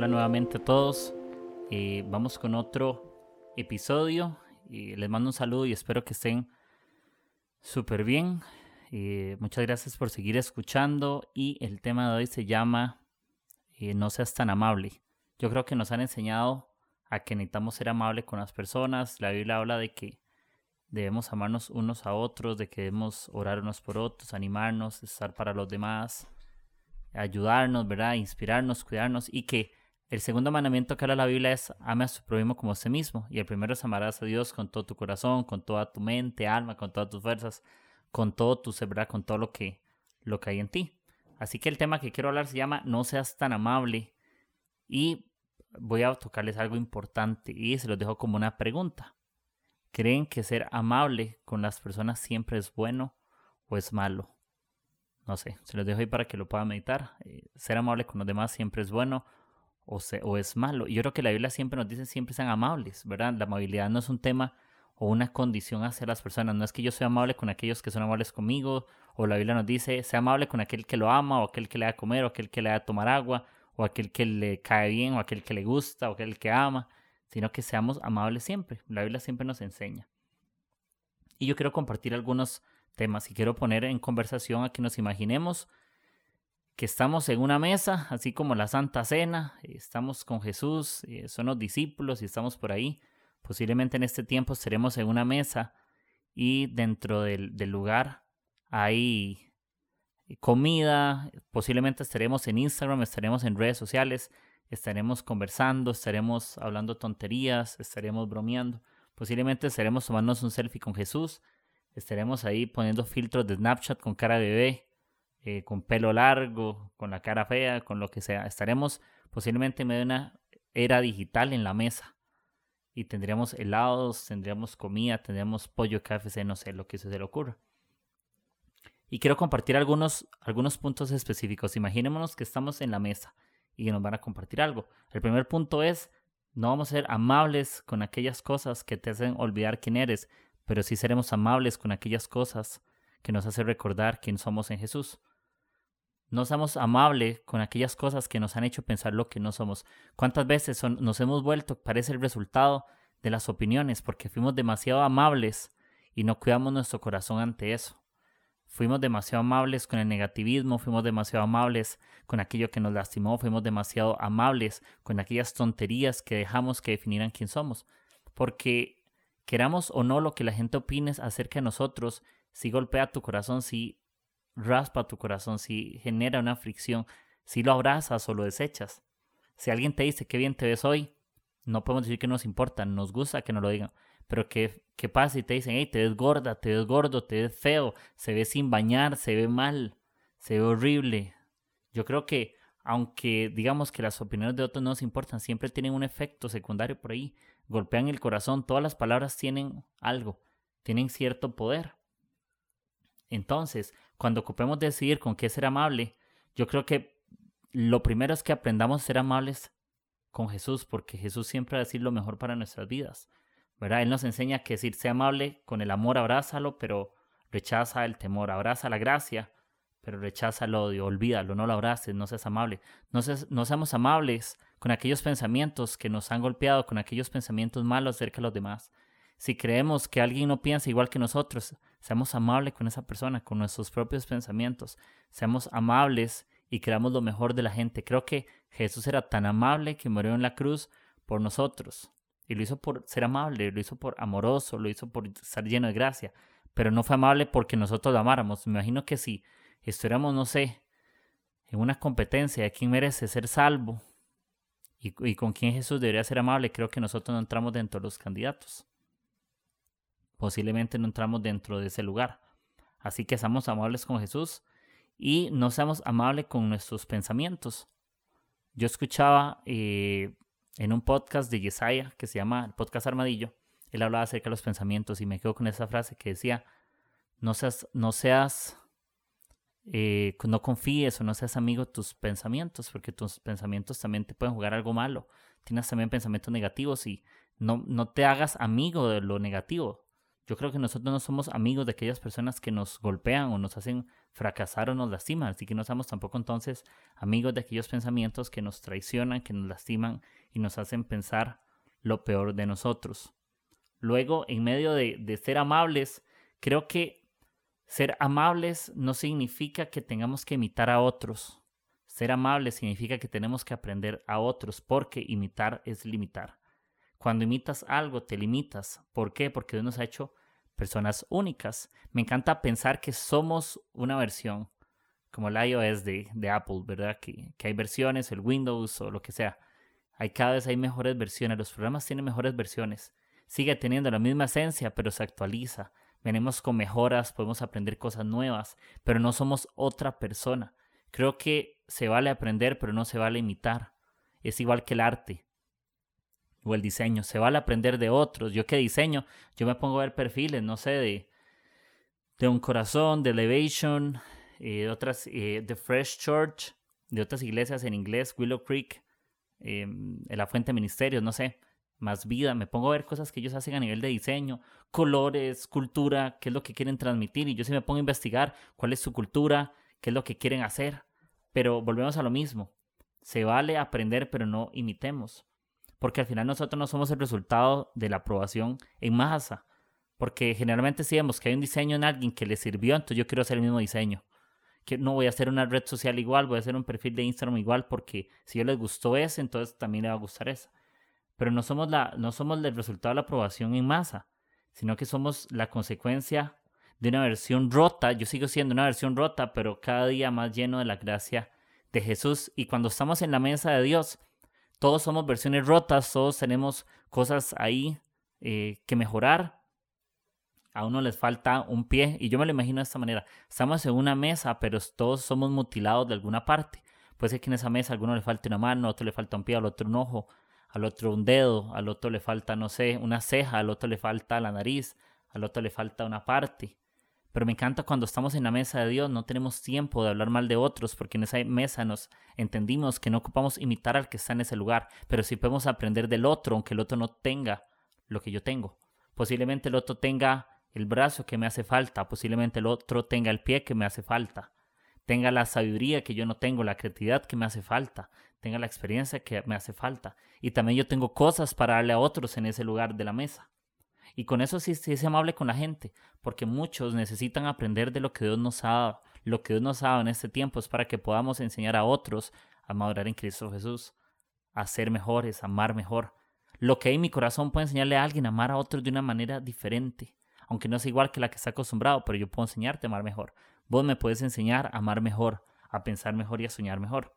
Hola nuevamente a todos. Eh, vamos con otro episodio. y les mando un saludo y espero que estén súper bien. Eh, muchas gracias por seguir escuchando y el tema de hoy se llama eh, No seas tan amable. Yo creo que nos han enseñado a que necesitamos ser amables con las personas. La Biblia habla de que debemos amarnos unos a otros, de que debemos orar unos por otros, animarnos, estar para los demás, ayudarnos, ¿verdad? Inspirarnos, cuidarnos y que el segundo mandamiento que habla la Biblia es ame a su prójimo como a sí mismo. Y el primero es amarás a Dios con todo tu corazón, con toda tu mente, alma, con todas tus fuerzas, con todo tu ser. Con todo lo que, lo que hay en ti. Así que el tema que quiero hablar se llama No seas tan amable. Y voy a tocarles algo importante y se los dejo como una pregunta. ¿Creen que ser amable con las personas siempre es bueno o es malo? No sé, se los dejo ahí para que lo puedan meditar. Eh, ser amable con los demás siempre es bueno o, es malo. Yo creo que la Biblia siempre nos dice siempre sean amables, ¿verdad? La amabilidad no es un tema o una condición hacia las personas. No es que yo sea amable con aquellos que son amables conmigo, o la Biblia nos dice, sea amable con aquel que lo ama, o aquel que le da a comer, o aquel que le da a tomar agua, o aquel que le cae bien, o aquel que le gusta, o aquel que ama, sino que seamos amables siempre. La Biblia siempre nos enseña. Y yo quiero compartir algunos temas y quiero poner en conversación a que nos imaginemos que estamos en una mesa, así como la Santa Cena, estamos con Jesús, eh, son los discípulos y estamos por ahí. Posiblemente en este tiempo estaremos en una mesa y dentro del, lugar hay comida, posiblemente estaremos en Instagram, estaremos en redes sociales, estaremos conversando, estaremos hablando tonterías, estaremos bromeando, posiblemente estaremos tomándonos un selfie con Jesús, estaremos ahí poniendo filtros de Snapchat con cara de bebé, eh, con pelo largo, con la cara fea, con lo que sea. Estaremos posiblemente en medio de una era digital en la mesa. Y tendríamos helados, tendríamos comida, tendríamos pollo, KFC, no sé, lo que se le ocurra. Y quiero compartir algunos, algunos puntos específicos. Imaginémonos que estamos en la mesa y que nos van a compartir algo. El primer punto es, no vamos a ser amables con aquellas cosas que te hacen olvidar quién eres, pero sí seremos amables con aquellas cosas que nos hacen recordar quién somos en Jesús. No somos amables con aquellas cosas que nos han hecho pensar lo que no somos. ¿Cuántas veces nos hemos vuelto, parece el resultado de las opiniones, porque fuimos demasiado amables y no cuidamos nuestro corazón ante eso? Fuimos demasiado amables con el negativismo, fuimos demasiado amables con aquello que nos lastimó, fuimos demasiado amables con aquellas tonterías que dejamos que definieran quién somos. Porque queramos o no lo que la gente opine acerca de nosotros, si golpea tu corazón, si raspa tu corazón, si genera una fricción, si lo abrazas o lo desechas. Si alguien te dice qué bien te ves hoy, no podemos decir que nos importa, nos gusta que nos lo digan. Pero ¿qué, qué pasa si te dicen, hey, te ves gorda, te ves gordo, te ves feo, se ve sin bañar, se ve mal, se ve horrible? Yo creo que, aunque digamos que las opiniones de otros no nos importan, siempre tienen un efecto secundario por ahí. Golpean el corazón, todas las palabras tienen algo, tienen cierto poder. Entonces, cuando ocupemos decidir con qué ser amable, yo creo que lo primero es que aprendamos a ser amables con Jesús, porque Jesús siempre va a decir lo mejor para nuestras vidas. ¿verdad? Él nos enseña que decir, sea amable, con el amor abrázalo, pero rechaza el temor, abraza la gracia, pero rechaza el odio, olvídalo, no lo abraces, no seas amable. No, no seamos amables con aquellos pensamientos que nos han golpeado, con aquellos pensamientos malos acerca de los demás. Si creemos que alguien no piensa igual que nosotros, seamos amables con esa persona, con nuestros propios pensamientos. Seamos amables y creamos lo mejor de la gente. Creo que Jesús era tan amable que murió en la cruz por nosotros. Y lo hizo por ser amable, lo hizo por amoroso, lo hizo por estar lleno de gracia. Pero no fue amable porque nosotros lo amáramos. Me imagino que si estuviéramos, no sé, en una competencia de quién merece ser salvo y, y con quién Jesús debería ser amable, creo que nosotros no entramos dentro de los candidatos posiblemente no entramos dentro de ese lugar. Así que seamos amables con Jesús y no seamos amables con nuestros pensamientos. Yo escuchaba eh, en un podcast de Yesaya que se llama el podcast Armadillo, él hablaba acerca de los pensamientos y me quedo con esa frase que decía, no seas, no seas, eh, no confíes o no seas amigo de tus pensamientos, porque tus pensamientos también te pueden jugar algo malo. Tienes también pensamientos negativos y no, no te hagas amigo de lo negativo Yo creo que nosotros no somos amigos de aquellas personas que nos golpean o nos hacen fracasar o nos lastiman, así que no somos tampoco entonces amigos de aquellos pensamientos que nos traicionan, que nos lastiman y nos hacen pensar lo peor de nosotros. Luego, en medio de, de ser amables, creo que ser amables no significa que tengamos que imitar a otros. Ser amables significa que tenemos que aprender a otros porque imitar es limitar. Cuando imitas algo, te limitas. ¿Por qué? Porque Dios nos ha hecho personas únicas. Me encanta pensar que somos una versión, como el iOS de, de Apple, ¿verdad? Que, que, hay versiones, el Windows o lo que sea. Hay cada vez hay mejores versiones, los programas tienen mejores versiones. Sigue teniendo la misma esencia, pero se actualiza. Venimos con mejoras, podemos aprender cosas nuevas, pero no somos otra persona. Creo que se vale aprender, pero no se vale imitar. Es igual que el arte o el diseño. Se vale aprender de otros. Yo que diseño, yo me pongo a ver perfiles, no sé, de, de un corazón, de Elevation, eh, de otras, eh, de Fresh Church, de otras iglesias en inglés, Willow Creek, eh, La Fuente Ministerios, no sé, más vida. Me pongo a ver cosas que ellos hacen a nivel de diseño, colores, cultura, qué es lo que quieren transmitir. Y yo sí me pongo a investigar cuál es su cultura, qué es lo que quieren hacer. Pero volvemos a lo mismo. Se vale aprender, pero no imitemos porque al final nosotros no somos el resultado de la aprobación en masa, porque generalmente si vemos que hay un diseño en alguien que le sirvió, entonces yo quiero hacer el mismo diseño. Que no voy a hacer una red social igual, voy a hacer un perfil de Instagram igual, porque si yo les gustó ese, entonces también le va a gustar esa. Pero no somos, la, no somos el resultado de la aprobación en masa, sino que somos la consecuencia de una versión rota. Yo sigo siendo una versión rota, pero cada día más lleno de la gracia de Jesús. Y cuando estamos en la mesa de Dios, todos somos versiones rotas, todos tenemos cosas ahí eh, que mejorar. A uno les falta un pie y yo me lo imagino de esta manera. Estamos en una mesa, pero todos somos mutilados de alguna parte. Puede ser que en esa mesa a alguno le falte una mano, a otro le falta un pie, al otro un ojo, al otro un dedo, al otro le falta, no sé, una ceja, al otro le falta la nariz, al otro le falta una parte. Pero me encanta cuando estamos en la mesa de Dios, no tenemos tiempo de hablar mal de otros, porque en esa mesa nos entendimos que no ocupamos imitar al que está en ese lugar, pero sí podemos aprender del otro, aunque el otro no tenga lo que yo tengo. Posiblemente el otro tenga el brazo que me hace falta, posiblemente el otro tenga el pie que me hace falta, tenga la sabiduría que yo no tengo, la creatividad que me hace falta, tenga la experiencia que me hace falta. Y también yo tengo cosas para darle a otros en ese lugar de la mesa. Y con eso sí, sí es amable con la gente, porque muchos necesitan aprender de lo que Dios nos ha dado. Lo que Dios nos ha dado en este tiempo es para que podamos enseñar a otros a madurar en Cristo Jesús, a ser mejores, a amar mejor. Lo que hay en mi corazón puede enseñarle a alguien a amar a otros de una manera diferente, aunque no es igual que la que está acostumbrado, pero yo puedo enseñarte a amar mejor. Vos me puedes enseñar a amar mejor, a pensar mejor y a soñar mejor.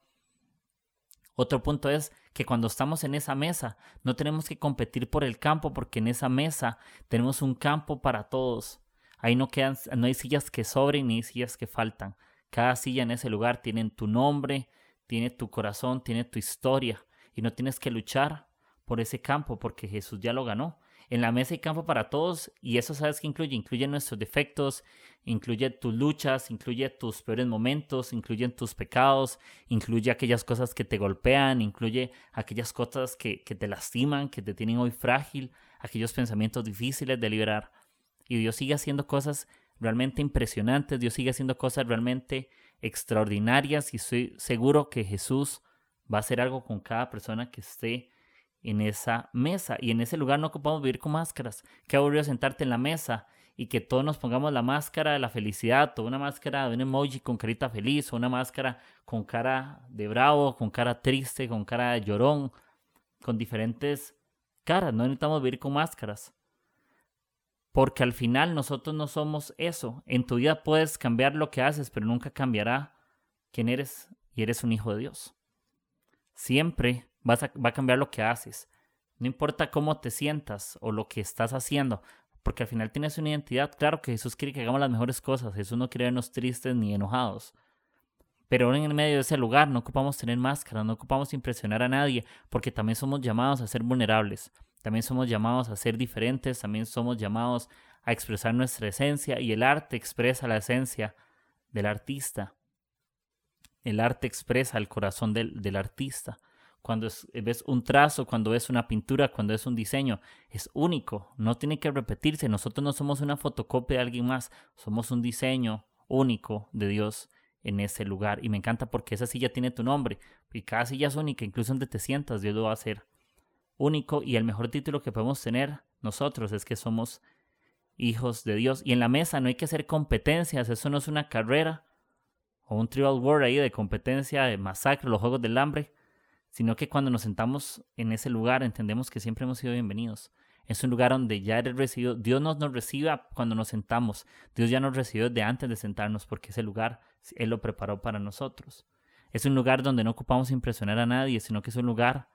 Otro punto es que cuando estamos en esa mesa no tenemos que competir por el campo porque en esa mesa tenemos un campo para todos. Ahí no quedan, no hay sillas que sobren ni sillas que faltan. Cada silla en ese lugar tiene tu nombre, tiene tu corazón, tiene tu historia y no tienes que luchar por ese campo porque Jesús ya lo ganó. En la mesa hay campo para todos y eso sabes que incluye, incluye nuestros defectos, incluye tus luchas, incluye tus peores momentos, incluye tus pecados, incluye aquellas cosas que te golpean, incluye aquellas cosas que, que te lastiman, que te tienen hoy frágil, aquellos pensamientos difíciles de liberar. Y Dios sigue haciendo cosas realmente impresionantes, Dios sigue haciendo cosas realmente extraordinarias y estoy seguro que Jesús va a hacer algo con cada persona que esté en esa mesa y en ese lugar no ocupamos vivir con máscaras. Qué aburrido sentarte en la mesa y que todos nos pongamos la máscara de la felicidad, o una máscara de un emoji con carita feliz, o una máscara con cara de bravo, con cara triste, con cara de llorón, con diferentes caras. No necesitamos vivir con máscaras. Porque al final nosotros no somos eso. En tu vida puedes cambiar lo que haces, pero nunca cambiará quién eres y eres un hijo de Dios. Siempre va a cambiar lo que haces. No importa cómo te sientas o lo que estás haciendo, porque al final tienes una identidad. Claro que Jesús quiere que hagamos las mejores cosas. Jesús no quiere vernos tristes ni enojados. Pero en el medio de ese lugar no ocupamos tener máscaras, no ocupamos impresionar a nadie, porque también somos llamados a ser vulnerables, también somos llamados a ser diferentes, también somos llamados a expresar nuestra esencia y el arte expresa la esencia del artista. El arte expresa el corazón del artista. Cuando ves un trazo, cuando ves una pintura, cuando es un diseño, es único, no tiene que repetirse. Nosotros no somos una fotocopia de alguien más, somos un diseño único de Dios en ese lugar. Y me encanta porque esa silla tiene tu nombre, y cada silla es única, incluso donde te sientas, Dios lo va a hacer único. Y el mejor título que podemos tener nosotros es que somos hijos de Dios. Y en la mesa no hay que hacer competencias, eso no es una carrera o un trial war ahí de competencia, de masacre, los juegos del hambre sino que cuando nos sentamos en ese lugar entendemos que siempre hemos sido bienvenidos. Es un lugar donde ya eres recibido. Dios nos, nos recibe cuando nos sentamos. Dios ya nos recibió de antes de sentarnos porque ese lugar Él lo preparó para nosotros. Es un lugar donde no ocupamos impresionar a nadie, sino que es un lugar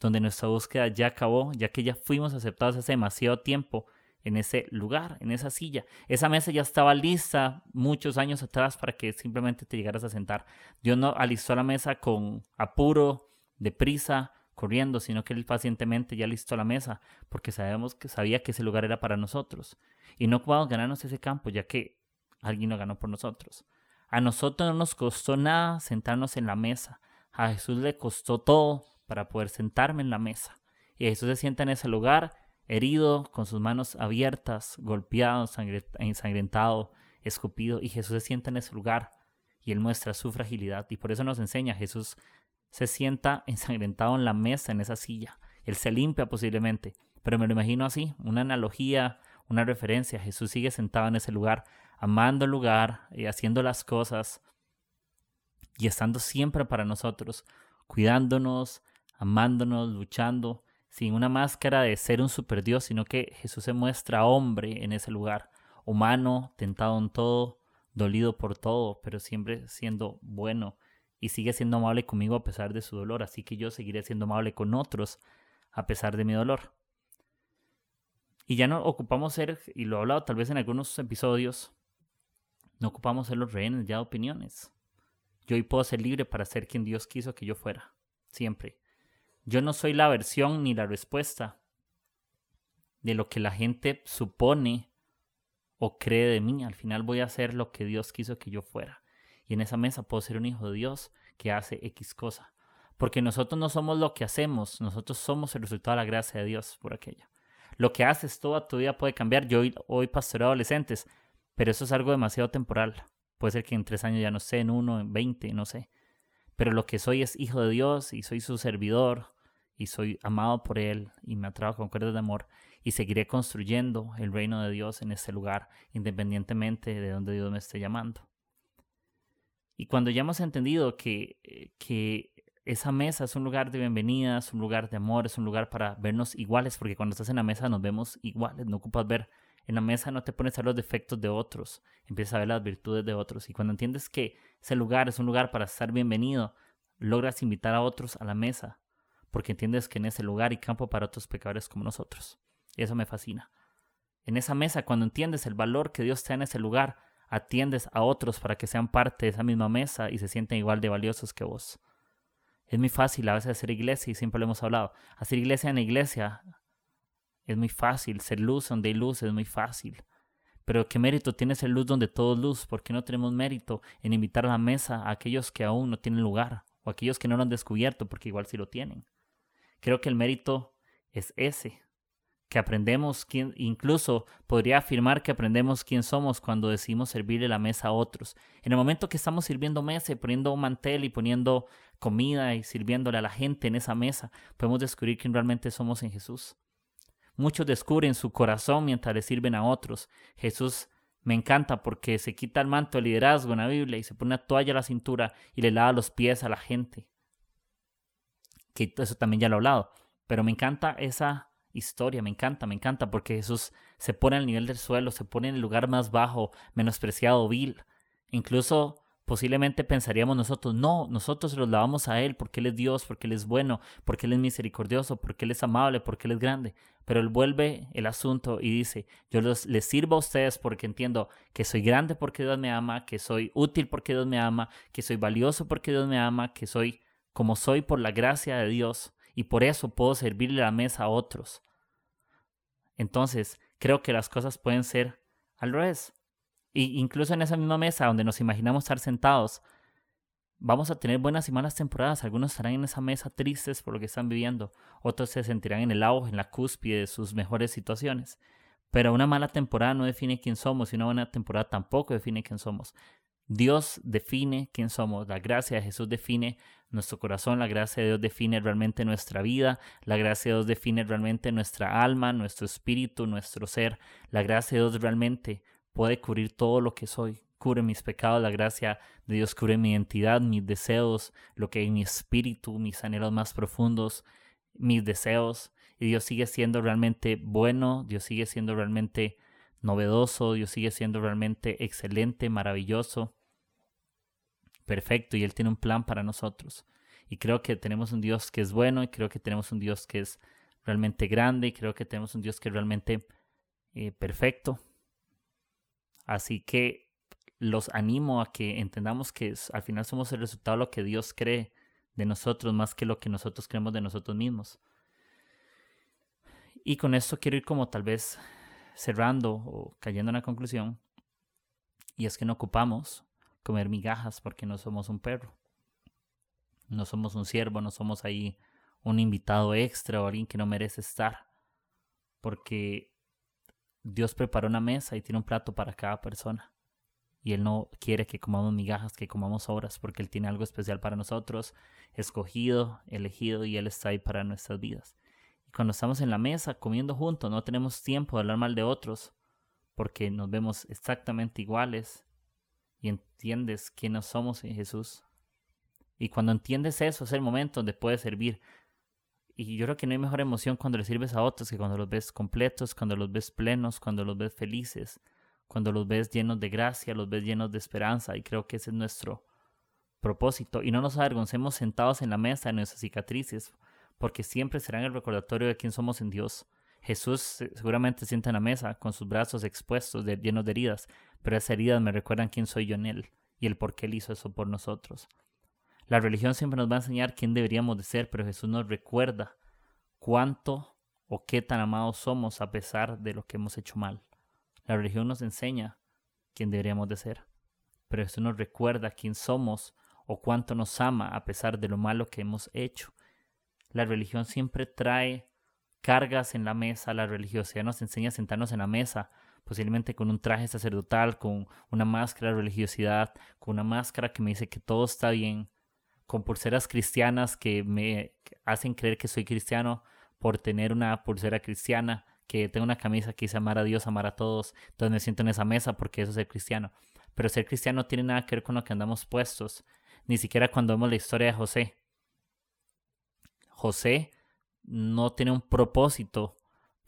donde nuestra búsqueda ya acabó, ya que ya fuimos aceptados hace demasiado tiempo en ese lugar, en esa silla. Esa mesa ya estaba lista muchos años atrás para que simplemente te llegaras a sentar. Dios no alistó la mesa con apuro, deprisa, corriendo, sino que él pacientemente ya listó la mesa, porque sabemos que sabía que ese lugar era para nosotros. Y no podemos ganarnos ese campo, ya que alguien lo ganó por nosotros. A nosotros no nos costó nada sentarnos en la mesa. A Jesús le costó todo para poder sentarme en la mesa. Y Jesús se sienta en ese lugar, herido, con sus manos abiertas, golpeado, ensangrentado, escupido. Y Jesús se sienta en ese lugar y él muestra su fragilidad. Y por eso nos enseña Jesús se sienta ensangrentado en la mesa, en esa silla. Él se limpia posiblemente, pero me lo imagino así, una analogía, una referencia. Jesús sigue sentado en ese lugar, amando el lugar, y eh, haciendo las cosas y estando siempre para nosotros, cuidándonos, amándonos, luchando, sin una máscara de ser un super Dios, sino que Jesús se muestra hombre en ese lugar, humano, tentado en todo, dolido por todo, pero siempre siendo bueno y sigue siendo amable conmigo a pesar de su dolor, así que yo seguiré siendo amable con otros a pesar de mi dolor. Y ya no ocupamos ser, y lo he hablado tal vez en algunos episodios, no ocupamos ser los rehenes ya de opiniones. Yo hoy puedo ser libre para ser quien Dios quiso que yo fuera, siempre. Yo no soy la versión ni la respuesta de lo que la gente supone o cree de mí. Al final voy a ser lo que Dios quiso que yo fuera y en esa mesa puedo ser un hijo de Dios que hace X cosa. Porque nosotros no somos lo que hacemos, nosotros somos el resultado de la gracia de Dios por aquello. Lo que haces toda tu vida puede cambiar. Yo hoy, hoy pastoreo adolescentes, pero eso es algo demasiado temporal. Puede ser que en tres años ya no sé, en uno, en veinte, no sé. Pero lo que soy es hijo de Dios y soy su servidor y soy amado por Él y me atrajo con cuerdas de amor y seguiré construyendo el reino de Dios en este lugar independientemente de donde Dios me esté llamando. Y cuando ya hemos entendido que, eh, que esa mesa es un lugar de bienvenida, es un lugar de amor, es un lugar para vernos iguales, porque cuando estás en la mesa nos vemos iguales, no ocupas ver. En la mesa no te pones a ver los defectos de otros, empiezas a ver las virtudes de otros. Y cuando entiendes que ese lugar es un lugar para estar bienvenido, logras invitar a otros a la mesa, porque entiendes que en ese lugar hay campo para otros pecadores como nosotros. Eso me fascina. En esa mesa, cuando entiendes el valor que Dios te da en ese lugar, atiendes a otros para que sean parte de esa misma mesa y se sienten igual de valiosos que vos. Es muy fácil a veces hacer iglesia y siempre lo hemos hablado. Hacer iglesia en la iglesia es muy fácil. Ser luz donde hay luz es muy fácil. Pero ¿qué mérito tiene ser luz donde todo luz? ¿Por qué no tenemos mérito en invitar a la mesa a aquellos que aún no tienen lugar? O aquellos que no lo han descubierto porque igual sí lo tienen. Creo que el mérito es ese, que aprendemos quién, incluso podría afirmar que aprendemos quién somos cuando decidimos servirle la mesa a otros. En el momento que estamos sirviendo mesa y poniendo un mantel y poniendo comida y sirviéndole a la gente en esa mesa, podemos descubrir quién realmente somos en Jesús. Muchos descubren su corazón mientras le sirven a otros. Jesús me encanta porque se quita el manto de liderazgo en la Biblia y se pone una toalla a la cintura y le lava los pies a la gente. Que eso también ya lo he hablado. Pero me encanta esa historia, me encanta, me encanta, porque Jesús se pone al nivel del suelo, se pone en el lugar más bajo, menospreciado, vil. Incluso posiblemente pensaríamos nosotros, no, nosotros los lavamos a Él porque Él es Dios, porque Él es bueno, porque Él es misericordioso, porque Él es amable, porque Él es grande. Pero Él vuelve el asunto y dice, yo les sirvo a ustedes porque entiendo que soy grande porque Dios me ama, que soy útil porque Dios me ama, que soy valioso porque Dios me ama, que soy como soy por la gracia de Dios y por eso puedo servirle la mesa a otros. Entonces, creo que las cosas pueden ser al revés. Y incluso en esa misma mesa donde nos imaginamos estar sentados, Vamos a tener buenas y malas temporadas. Algunos estarán en esa mesa tristes por lo que están viviendo. Otros se sentirán en el auge, en la cúspide de sus mejores situaciones. Pero una mala temporada no define quién somos y una buena temporada tampoco define quién somos. Dios define quién somos. La gracia de Jesús define nuestro corazón. La gracia de Dios define realmente nuestra vida. La gracia de Dios define realmente nuestra alma, nuestro espíritu, nuestro ser. La gracia de Dios realmente puede cubrir todo lo que soy cubre mis pecados, la gracia de Dios cubre mi identidad, mis deseos, lo que hay en mi espíritu, mis anhelos más profundos, mis deseos. Y Dios sigue siendo realmente bueno, Dios sigue siendo realmente novedoso, Dios sigue siendo realmente excelente, maravilloso, perfecto, y Él tiene un plan para nosotros. Y creo que tenemos un Dios que es bueno, y creo que tenemos un Dios que es realmente grande, y creo que tenemos un Dios que es realmente eh, perfecto. Así que los animo a que entendamos que al final somos el resultado de lo que Dios cree de nosotros más que lo que nosotros creemos de nosotros mismos. Y con esto quiero ir como tal vez cerrando o cayendo en la conclusión. Y es que no ocupamos comer migajas porque no somos un perro. No somos un siervo, no somos ahí un invitado extra o alguien que no merece estar. Porque Dios preparó una mesa y tiene un plato para cada persona y Él no quiere que comamos migajas, que comamos obras, porque Él tiene algo especial para nosotros, escogido, elegido, y Él está ahí para nuestras vidas. Y cuando estamos en la mesa comiendo juntos, no tenemos tiempo de hablar mal de otros, porque nos vemos exactamente iguales y entiendes quiénes somos en Jesús. Y cuando entiendes eso, es el momento donde puedes servir. Y yo creo que no hay mejor emoción cuando le sirves a otros que cuando los ves completos, cuando los ves plenos, cuando los ves felices cuando los ves llenos de gracia, los ves llenos de esperanza y creo que ese es nuestro propósito. Y no nos avergoncemos sentados en la mesa de nuestras cicatrices, porque siempre serán el recordatorio de quién somos en Dios. Jesús seguramente sienta en la mesa con sus brazos expuestos, llenos de heridas, pero esas heridas me recuerdan quién soy yo en Él y el por qué Él hizo eso por nosotros. La religión siempre nos va a enseñar quién deberíamos de ser, pero Jesús nos recuerda cuánto o qué tan amados somos a pesar de lo que hemos hecho mal. La religión nos enseña quién deberíamos de ser, pero eso nos recuerda quién somos o cuánto nos ama a pesar de lo malo que hemos hecho. La religión siempre trae cargas en la mesa, la religiosidad nos enseña a sentarnos en la mesa, posiblemente con un traje sacerdotal, con una máscara de religiosidad, con una máscara que me dice que todo está bien, con pulseras cristianas que me hacen creer que soy cristiano por tener una pulsera cristiana, que tengo una camisa que dice amar a Dios, amar a todos, entonces me siento en esa mesa porque eso es ser cristiano. Pero ser cristiano no tiene nada que ver con lo que andamos puestos, ni siquiera cuando vemos la historia de José. José no tiene un propósito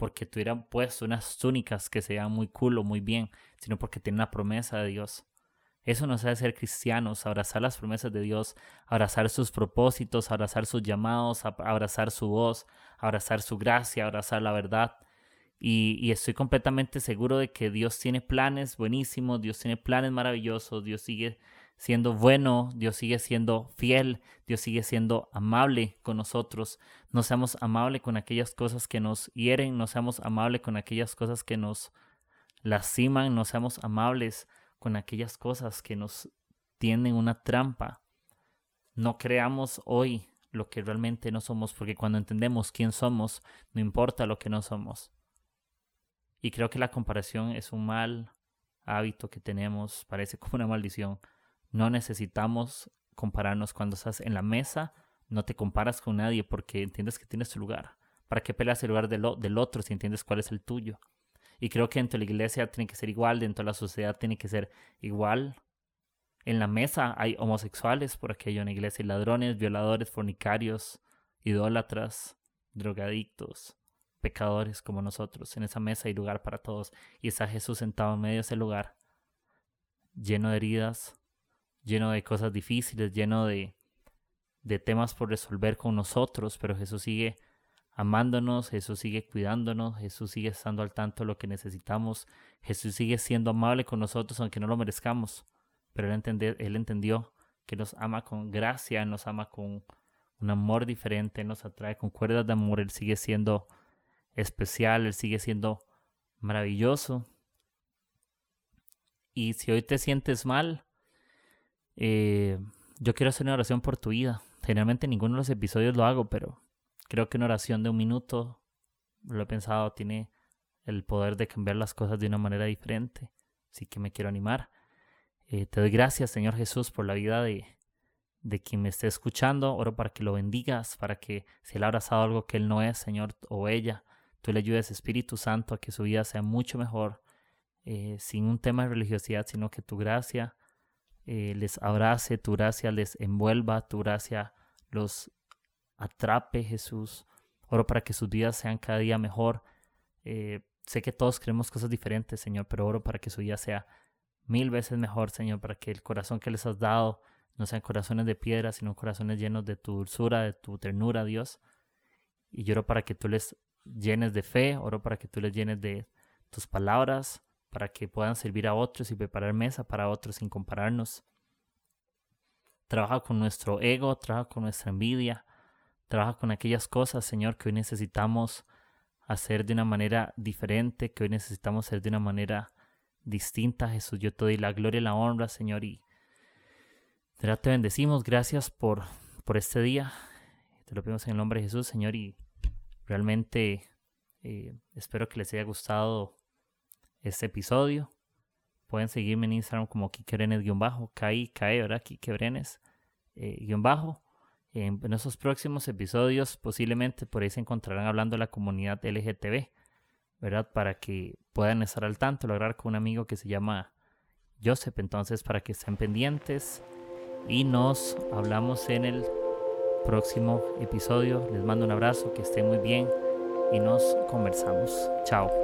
porque tuviera puesto unas túnicas que se vean muy cool o muy bien, sino porque tiene una promesa de Dios. Eso nos hace ser cristianos, abrazar las promesas de Dios, abrazar sus propósitos, abrazar sus llamados, abrazar su voz, abrazar su gracia, abrazar la verdad. Y, estoy completamente seguro de que Dios tiene planes buenísimos, Dios tiene planes maravillosos, Dios sigue siendo bueno, Dios sigue siendo fiel, Dios sigue siendo amable con nosotros. No seamos amables con aquellas cosas que nos hieren, no seamos amables con aquellas cosas que nos lastiman, no seamos amables con aquellas cosas que nos tienden una trampa. No creamos hoy lo que realmente no somos, porque cuando entendemos quién somos, no importa lo que no somos. Y creo que la comparación es un mal hábito que tenemos, parece como una maldición. No necesitamos compararnos cuando estás en la mesa, no te comparas con nadie porque entiendes que tienes tu lugar. ¿Para qué peleas el lugar del, del otro si entiendes cuál es el tuyo? Y creo que dentro de la iglesia tiene que ser igual, dentro de la sociedad tiene que ser igual. En la mesa hay homosexuales, por aquello en la iglesia hay ladrones, violadores, fornicarios, idólatras, drogadictos, pecadores como nosotros. En esa mesa hay lugar para todos. Y está Jesús sentado en medio de ese lugar, lleno de heridas, lleno de cosas difíciles, lleno de, de temas por resolver con nosotros, pero Jesús sigue amándonos, Jesús sigue cuidándonos, Jesús sigue estando al tanto de lo que necesitamos, Jesús sigue siendo amable con nosotros aunque no lo merezcamos, pero Él, él entendió que nos ama con gracia, nos ama con un amor diferente, nos atrae con cuerdas de amor, Él sigue siendo especial, Él sigue siendo maravilloso. Y si hoy te sientes mal, eh, yo quiero hacer una oración por tu vida. Generalmente ninguno de los episodios lo hago, pero creo que una oración de un minuto, lo he pensado, tiene el poder de cambiar las cosas de una manera diferente. Así que me quiero animar. Eh, te doy gracias, Señor Jesús, por la vida de, de quien me esté escuchando. Oro para que lo bendigas, para que si él ha abrazado algo que él no es, Señor, o ella, tú le ayudes, Espíritu Santo, a que su vida sea mucho mejor, eh, sin un tema de religiosidad, sino que tu gracia eh, les abrace, tu gracia les envuelva, tu gracia los atrape, Jesús. Oro para que sus vidas sean cada día mejor. Eh, sé que todos queremos cosas diferentes, Señor, pero oro para que su vida sea mil veces mejor, Señor, para que el corazón que les has dado no sean corazones de piedra, sino corazones llenos de tu dulzura, de tu ternura, Dios. Y yo oro para que tú les llenes de fe, oro para que tú les llenes de tus palabras, para que puedan servir a otros y preparar mesa para otros sin compararnos. Trabaja con nuestro ego, trabaja con nuestra envidia, trabaja con aquellas cosas, Señor, que hoy necesitamos hacer de una manera diferente, que hoy necesitamos hacer de una manera distinta. Jesús, yo te doy la gloria y la honra, Señor, y te bendecimos. Gracias por, por este día. Te lo pedimos en el nombre de Jesús, Señor, y realmente eh, espero que les haya gustado este episodio. Pueden seguirme en Instagram como Kikebrenes-bajo, Kai, ¿verdad? Kikebrenes, eh. En, en esos próximos episodios posiblemente por ahí se encontrarán hablando de la comunidad LGTB, ¿verdad? Para que puedan estar al tanto, lograr con un amigo que se llama Joseph. Entonces, para que estén pendientes y nos hablamos en el próximo episodio. Les mando un abrazo, que estén muy bien y nos conversamos. Chao.